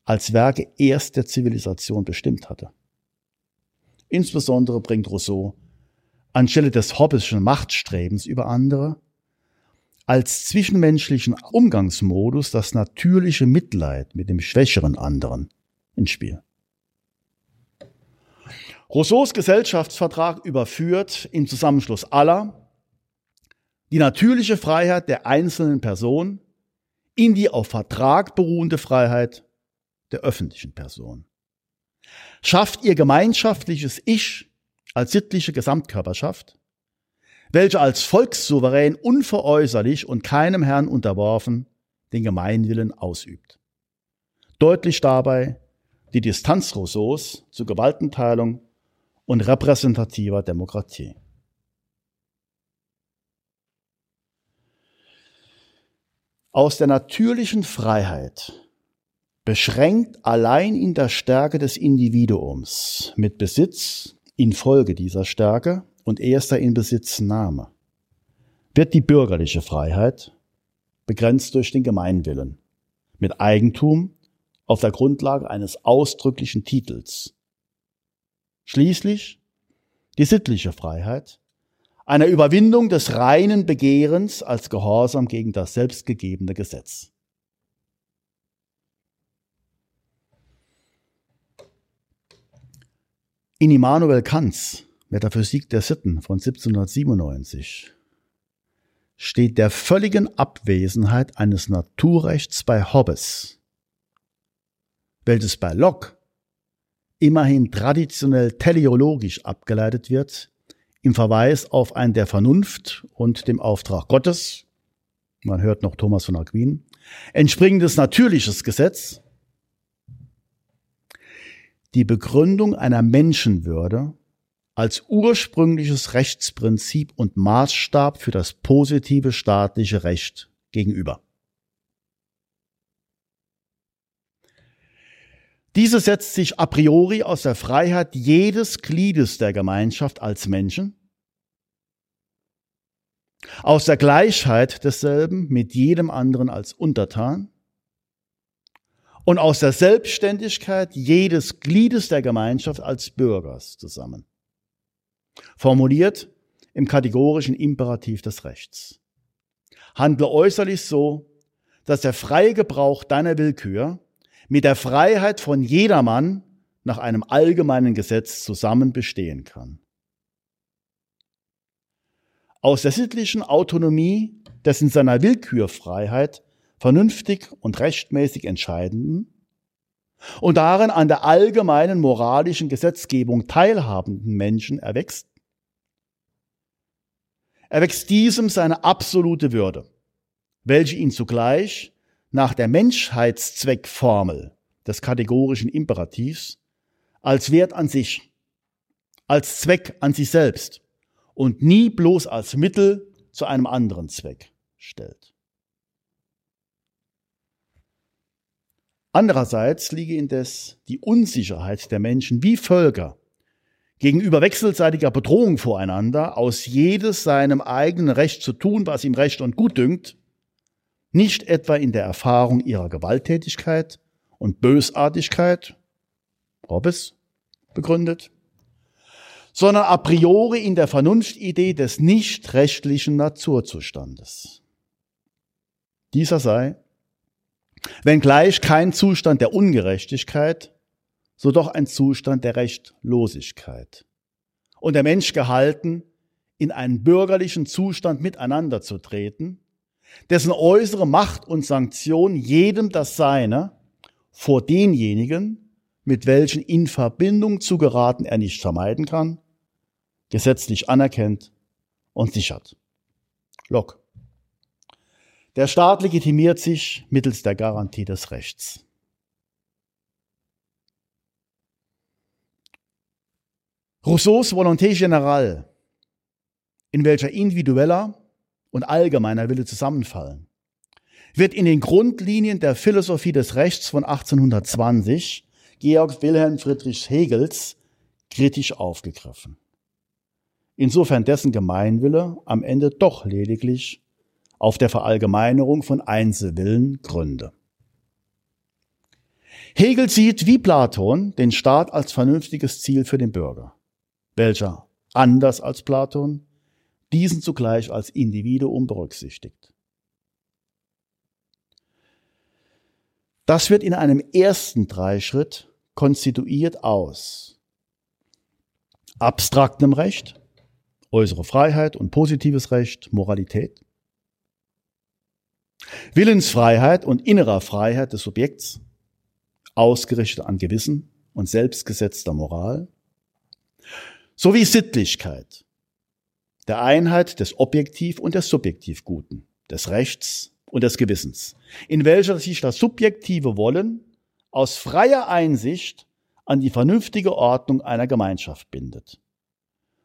als Werke erst der Zivilisation bestimmt hatte. Insbesondere bringt Rousseau anstelle des hobbesischen Machtstrebens über andere als zwischenmenschlichen Umgangsmodus das natürliche Mitleid mit dem schwächeren anderen ins Spiel. Rousseaus Gesellschaftsvertrag überführt im Zusammenschluss aller die natürliche Freiheit der einzelnen Person in die auf Vertrag beruhende Freiheit der öffentlichen Person schafft ihr gemeinschaftliches Ich als sittliche Gesamtkörperschaft, welche als volkssouverän unveräußerlich und keinem Herrn unterworfen den Gemeinwillen ausübt. Deutlich dabei die Distanz Rousseaus zu Gewaltenteilung und repräsentativer Demokratie. Aus der natürlichen Freiheit beschränkt allein in der Stärke des Individuums mit Besitz infolge dieser Stärke und erster Inbesitznahme wird die bürgerliche Freiheit begrenzt durch den Gemeinwillen mit Eigentum auf der Grundlage eines ausdrücklichen Titels. Schließlich die sittliche Freiheit einer Überwindung des reinen Begehrens als Gehorsam gegen das selbstgegebene Gesetz. In Immanuel Kants Metaphysik der Sitten von 1797 steht der völligen Abwesenheit eines Naturrechts bei Hobbes, welches bei Locke immerhin traditionell teleologisch abgeleitet wird, im Verweis auf ein der Vernunft und dem Auftrag Gottes, man hört noch Thomas von Aquin, entspringendes natürliches Gesetz, die Begründung einer Menschenwürde als ursprüngliches Rechtsprinzip und Maßstab für das positive staatliche Recht gegenüber. Diese setzt sich a priori aus der Freiheit jedes Gliedes der Gemeinschaft als Menschen, aus der Gleichheit desselben mit jedem anderen als Untertan und aus der Selbstständigkeit jedes Gliedes der Gemeinschaft als Bürgers zusammen. Formuliert im kategorischen Imperativ des Rechts. Handle äußerlich so, dass der freie Gebrauch deiner Willkür mit der Freiheit von jedermann nach einem allgemeinen Gesetz zusammen bestehen kann. Aus der sittlichen Autonomie des in seiner Willkürfreiheit vernünftig und rechtmäßig Entscheidenden und darin an der allgemeinen moralischen Gesetzgebung teilhabenden Menschen erwächst, erwächst diesem seine absolute Würde, welche ihn zugleich nach der Menschheitszweckformel des kategorischen Imperativs als Wert an sich, als Zweck an sich selbst und nie bloß als Mittel zu einem anderen Zweck stellt. Andererseits liege indes die Unsicherheit der Menschen wie Völker gegenüber wechselseitiger Bedrohung voreinander, aus jedes seinem eigenen Recht zu tun, was ihm recht und gut dünkt, nicht etwa in der Erfahrung ihrer Gewalttätigkeit und Bösartigkeit, Hobbes begründet, sondern a priori in der Vernunftidee des nicht rechtlichen Naturzustandes. Dieser sei, wenngleich kein Zustand der Ungerechtigkeit, so doch ein Zustand der Rechtlosigkeit. Und der Mensch gehalten, in einen bürgerlichen Zustand miteinander zu treten, dessen äußere Macht und Sanktion jedem das Seine vor denjenigen, mit welchen in Verbindung zu geraten er nicht vermeiden kann, gesetzlich anerkennt und sichert. Locke. Der Staat legitimiert sich mittels der Garantie des Rechts. Rousseaus Volonté générale, in welcher individueller und allgemeiner Wille zusammenfallen, wird in den Grundlinien der Philosophie des Rechts von 1820 Georg Wilhelm Friedrich Hegels kritisch aufgegriffen. Insofern dessen Gemeinwille am Ende doch lediglich auf der Verallgemeinerung von Einzelwillen gründe. Hegel sieht wie Platon den Staat als vernünftiges Ziel für den Bürger, welcher, anders als Platon, diesen zugleich als Individuum berücksichtigt. Das wird in einem ersten Dreischritt konstituiert aus abstraktem Recht, äußere Freiheit und positives Recht, Moralität, Willensfreiheit und innerer Freiheit des Subjekts, ausgerichtet an Gewissen und selbstgesetzter Moral, sowie Sittlichkeit, der Einheit des Objektiv und des Subjektivguten, des Rechts und des Gewissens, in welcher sich das subjektive Wollen aus freier Einsicht an die vernünftige Ordnung einer Gemeinschaft bindet.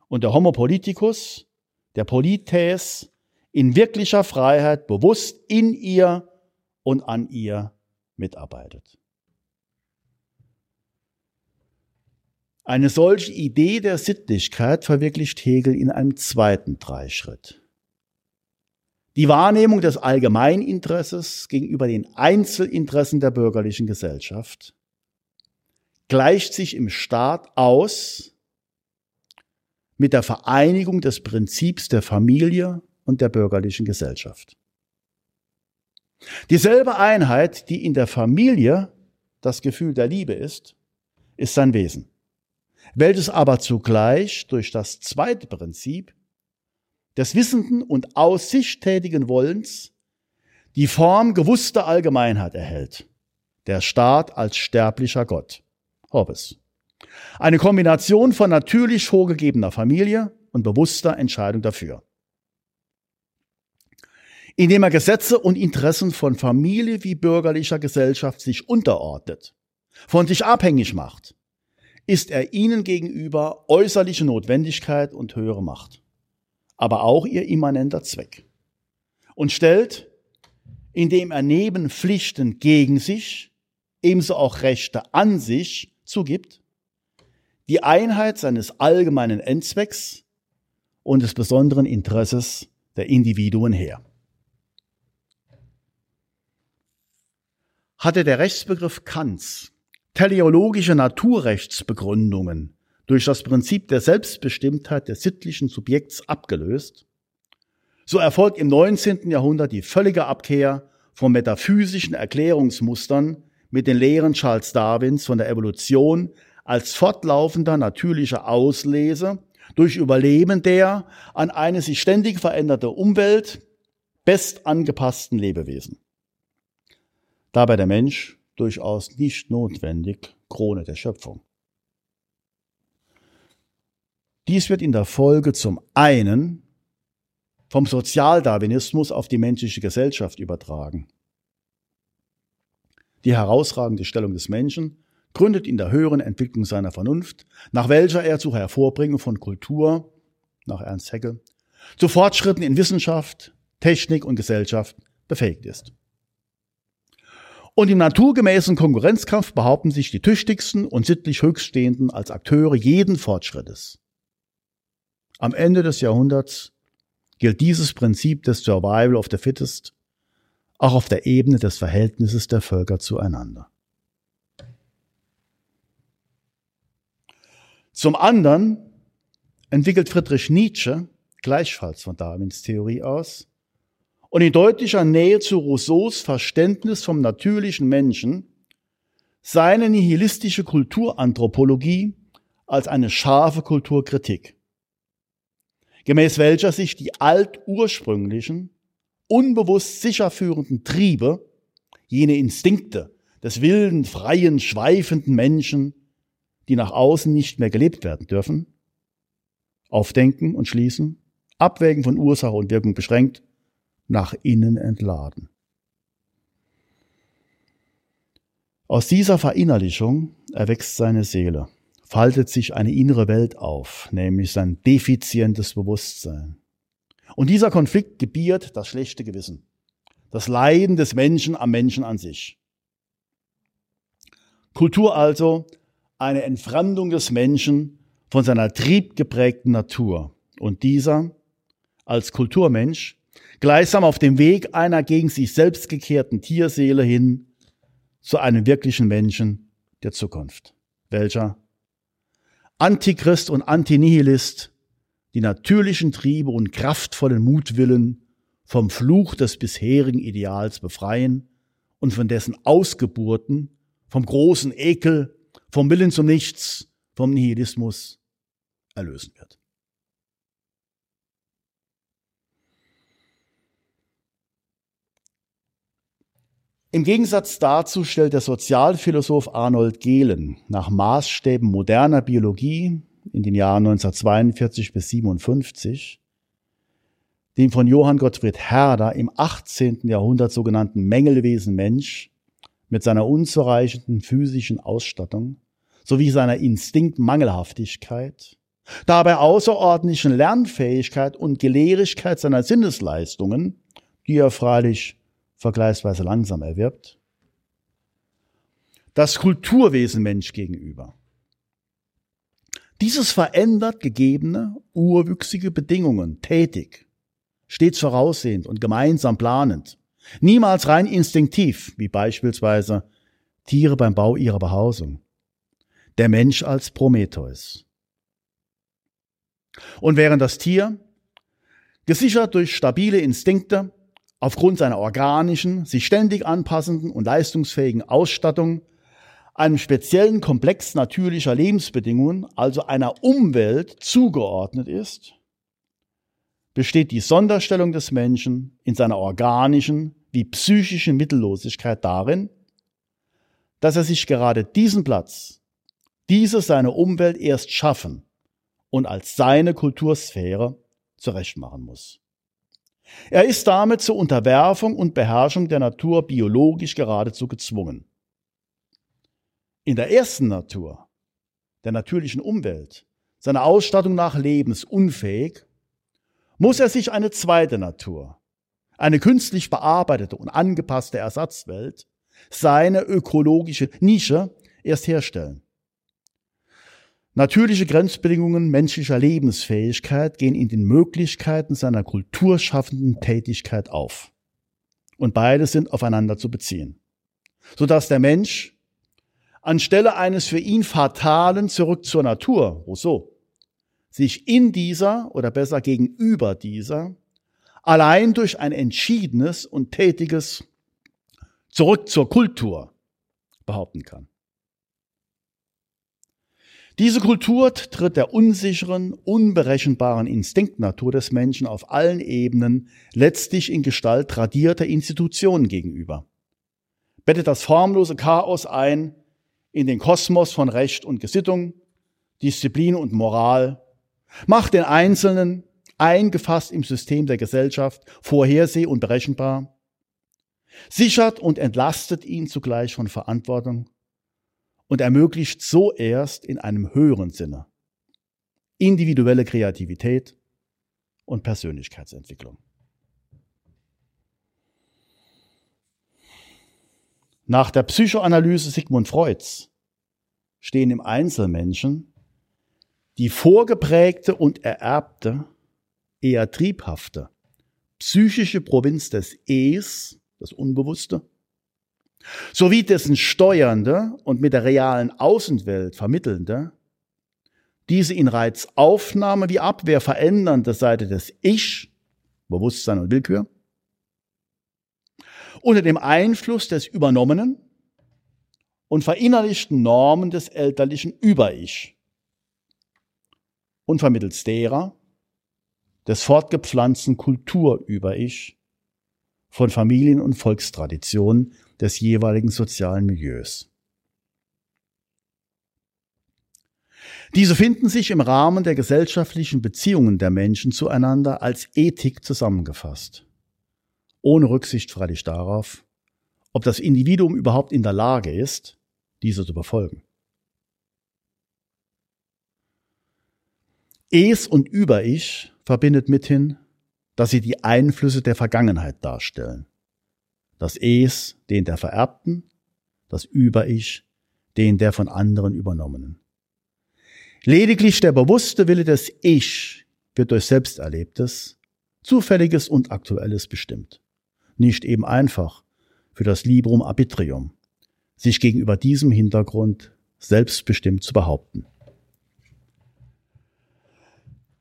Und der Homo politicus, der Polites, in wirklicher Freiheit bewusst in ihr und an ihr mitarbeitet. Eine solche Idee der Sittlichkeit verwirklicht Hegel in einem zweiten Dreischritt. Die Wahrnehmung des Allgemeininteresses gegenüber den Einzelinteressen der bürgerlichen Gesellschaft gleicht sich im Staat aus mit der Vereinigung des Prinzips der Familie und der bürgerlichen Gesellschaft. Dieselbe Einheit, die in der Familie das Gefühl der Liebe ist, ist sein Wesen welches aber zugleich durch das zweite Prinzip des wissenden und aus sich tätigen Wollens die Form gewusster Allgemeinheit erhält. Der Staat als sterblicher Gott. Hobbes. Eine Kombination von natürlich vorgegebener Familie und bewusster Entscheidung dafür. Indem er Gesetze und Interessen von Familie wie bürgerlicher Gesellschaft sich unterordnet, von sich abhängig macht, ist er ihnen gegenüber äußerliche Notwendigkeit und höhere Macht, aber auch ihr immanenter Zweck. Und stellt, indem er neben Pflichten gegen sich ebenso auch Rechte an sich zugibt, die Einheit seines allgemeinen Endzwecks und des besonderen Interesses der Individuen her. Hatte der Rechtsbegriff Kants teleologische Naturrechtsbegründungen durch das Prinzip der Selbstbestimmtheit des sittlichen Subjekts abgelöst, so erfolgt im 19. Jahrhundert die völlige Abkehr von metaphysischen Erklärungsmustern mit den Lehren Charles Darwins von der Evolution als fortlaufender natürlicher Auslese durch Überleben der an eine sich ständig veränderte Umwelt best angepassten Lebewesen. Dabei der Mensch durchaus nicht notwendig Krone der Schöpfung. Dies wird in der Folge zum einen vom Sozialdarwinismus auf die menschliche Gesellschaft übertragen. Die herausragende Stellung des Menschen gründet in der höheren Entwicklung seiner Vernunft, nach welcher er zur Hervorbringung von Kultur, nach Ernst Haeckel, zu Fortschritten in Wissenschaft, Technik und Gesellschaft befähigt ist. Und im naturgemäßen Konkurrenzkampf behaupten sich die tüchtigsten und sittlich Höchststehenden als Akteure jeden Fortschrittes. Am Ende des Jahrhunderts gilt dieses Prinzip des Survival of the Fittest auch auf der Ebene des Verhältnisses der Völker zueinander. Zum anderen entwickelt Friedrich Nietzsche, gleichfalls von Darwins Theorie aus, und in deutlicher Nähe zu Rousseaus Verständnis vom natürlichen Menschen seine nihilistische Kulturanthropologie als eine scharfe Kulturkritik, gemäß welcher sich die altursprünglichen, unbewusst sicherführenden Triebe, jene Instinkte des wilden, freien, schweifenden Menschen, die nach außen nicht mehr gelebt werden dürfen, aufdenken und schließen, abwägen von Ursache und Wirkung beschränkt, nach innen entladen. Aus dieser Verinnerlichung erwächst seine Seele, faltet sich eine innere Welt auf, nämlich sein defizientes Bewusstsein. Und dieser Konflikt gebiert das schlechte Gewissen, das Leiden des Menschen am Menschen an sich. Kultur also eine Entfremdung des Menschen von seiner triebgeprägten Natur. Und dieser als Kulturmensch gleichsam auf dem Weg einer gegen sich selbst gekehrten Tierseele hin zu einem wirklichen Menschen der Zukunft. Welcher? Antichrist und Antinihilist, die natürlichen Triebe und kraftvollen Mutwillen vom Fluch des bisherigen Ideals befreien und von dessen Ausgeburten, vom großen Ekel, vom Willen zum Nichts, vom Nihilismus erlösen wird. Im Gegensatz dazu stellt der Sozialphilosoph Arnold Gehlen nach Maßstäben moderner Biologie in den Jahren 1942 bis 57 den von Johann Gottfried Herder im 18. Jahrhundert sogenannten Mängelwesen Mensch mit seiner unzureichenden physischen Ausstattung sowie seiner Instinktmangelhaftigkeit, dabei außerordentlichen Lernfähigkeit und Gelehrigkeit seiner Sinnesleistungen, die er freilich vergleichsweise langsam erwirbt, das Kulturwesen Mensch gegenüber. Dieses verändert gegebene, urwüchsige Bedingungen tätig, stets voraussehend und gemeinsam planend, niemals rein instinktiv, wie beispielsweise Tiere beim Bau ihrer Behausung, der Mensch als Prometheus. Und während das Tier, gesichert durch stabile Instinkte, aufgrund seiner organischen, sich ständig anpassenden und leistungsfähigen Ausstattung einem speziellen Komplex natürlicher Lebensbedingungen, also einer Umwelt, zugeordnet ist, besteht die Sonderstellung des Menschen in seiner organischen wie psychischen Mittellosigkeit darin, dass er sich gerade diesen Platz, diese seine Umwelt erst schaffen und als seine Kultursphäre zurechtmachen muss. Er ist damit zur Unterwerfung und Beherrschung der Natur biologisch geradezu gezwungen. In der ersten Natur der natürlichen Umwelt, seiner Ausstattung nach lebensunfähig, muss er sich eine zweite Natur, eine künstlich bearbeitete und angepasste Ersatzwelt, seine ökologische Nische erst herstellen. Natürliche Grenzbedingungen menschlicher Lebensfähigkeit gehen in den Möglichkeiten seiner kulturschaffenden Tätigkeit auf. Und beide sind aufeinander zu beziehen. Sodass der Mensch anstelle eines für ihn fatalen Zurück zur Natur, Rousseau, sich in dieser oder besser gegenüber dieser allein durch ein entschiedenes und tätiges Zurück zur Kultur behaupten kann. Diese Kultur tritt der unsicheren, unberechenbaren Instinktnatur des Menschen auf allen Ebenen letztlich in Gestalt tradierter Institutionen gegenüber, bettet das formlose Chaos ein in den Kosmos von Recht und Gesittung, Disziplin und Moral, macht den Einzelnen, eingefasst im System der Gesellschaft, vorherseh- und berechenbar, sichert und entlastet ihn zugleich von Verantwortung und ermöglicht so erst in einem höheren Sinne individuelle Kreativität und Persönlichkeitsentwicklung. Nach der Psychoanalyse Sigmund Freuds stehen im Einzelmenschen die vorgeprägte und ererbte, eher triebhafte, psychische Provinz des Es, das Unbewusste, sowie dessen steuernde und mit der realen Außenwelt vermittelnde, diese in Reizaufnahme wie Abwehr verändernde Seite des Ich, Bewusstsein und Willkür, unter dem Einfluss des übernommenen und verinnerlichten Normen des elterlichen Über-Ich und vermittels derer des fortgepflanzten Kultur-Über-Ich von Familien- und Volkstraditionen des jeweiligen sozialen Milieus. Diese finden sich im Rahmen der gesellschaftlichen Beziehungen der Menschen zueinander als Ethik zusammengefasst ohne Rücksicht freilich darauf, ob das Individuum überhaupt in der Lage ist, diese zu befolgen. Es und Über-Ich verbindet mithin, dass sie die Einflüsse der Vergangenheit darstellen. Das Es, den der Vererbten, das Über-Ich, den der von anderen übernommenen. Lediglich der bewusste Wille des Ich wird durch Selbsterlebtes, Zufälliges und Aktuelles bestimmt nicht eben einfach für das Librum Arbitrium, sich gegenüber diesem Hintergrund selbstbestimmt zu behaupten.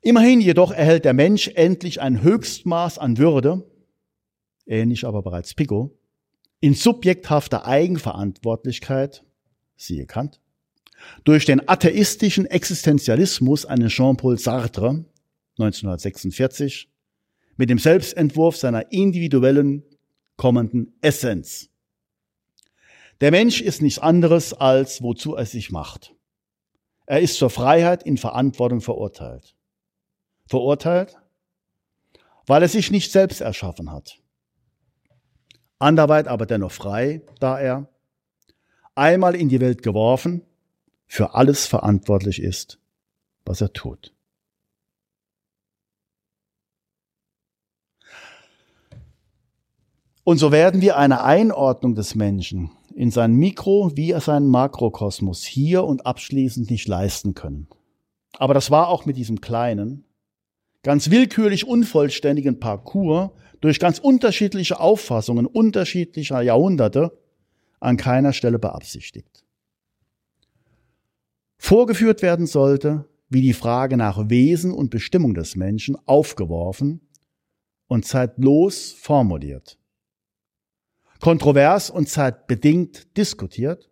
Immerhin jedoch erhält der Mensch endlich ein Höchstmaß an Würde, ähnlich aber bereits Pico, in subjekthafter Eigenverantwortlichkeit, siehe Kant, durch den atheistischen Existenzialismus eines Jean-Paul Sartre 1946 mit dem Selbstentwurf seiner individuellen kommenden Essenz. Der Mensch ist nichts anderes als wozu er sich macht. Er ist zur Freiheit in Verantwortung verurteilt. Verurteilt, weil er sich nicht selbst erschaffen hat. Anderweit aber dennoch frei, da er, einmal in die Welt geworfen, für alles verantwortlich ist, was er tut. Und so werden wir eine Einordnung des Menschen in sein Mikro- wie seinen Makrokosmos hier und abschließend nicht leisten können. Aber das war auch mit diesem kleinen, ganz willkürlich unvollständigen Parcours durch ganz unterschiedliche Auffassungen unterschiedlicher Jahrhunderte an keiner Stelle beabsichtigt. Vorgeführt werden sollte, wie die Frage nach Wesen und Bestimmung des Menschen aufgeworfen und zeitlos formuliert kontrovers und zeitbedingt diskutiert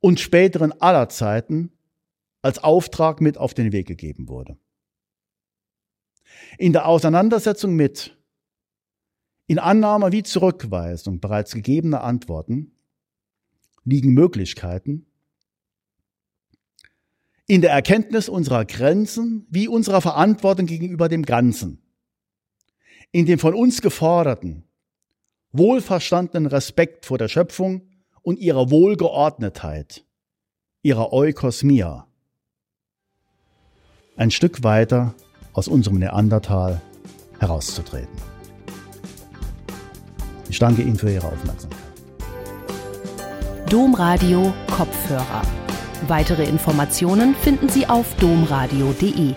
und späteren aller Zeiten als Auftrag mit auf den Weg gegeben wurde. In der Auseinandersetzung mit, in Annahme wie Zurückweisung bereits gegebener Antworten liegen Möglichkeiten, in der Erkenntnis unserer Grenzen wie unserer Verantwortung gegenüber dem Ganzen, in dem von uns geforderten wohlverstandenen Respekt vor der Schöpfung und ihrer Wohlgeordnetheit ihrer Eukosmia. Ein Stück weiter aus unserem Neandertal herauszutreten. Ich danke Ihnen für Ihre Aufmerksamkeit. Domradio Kopfhörer. Weitere Informationen finden Sie auf domradio.de.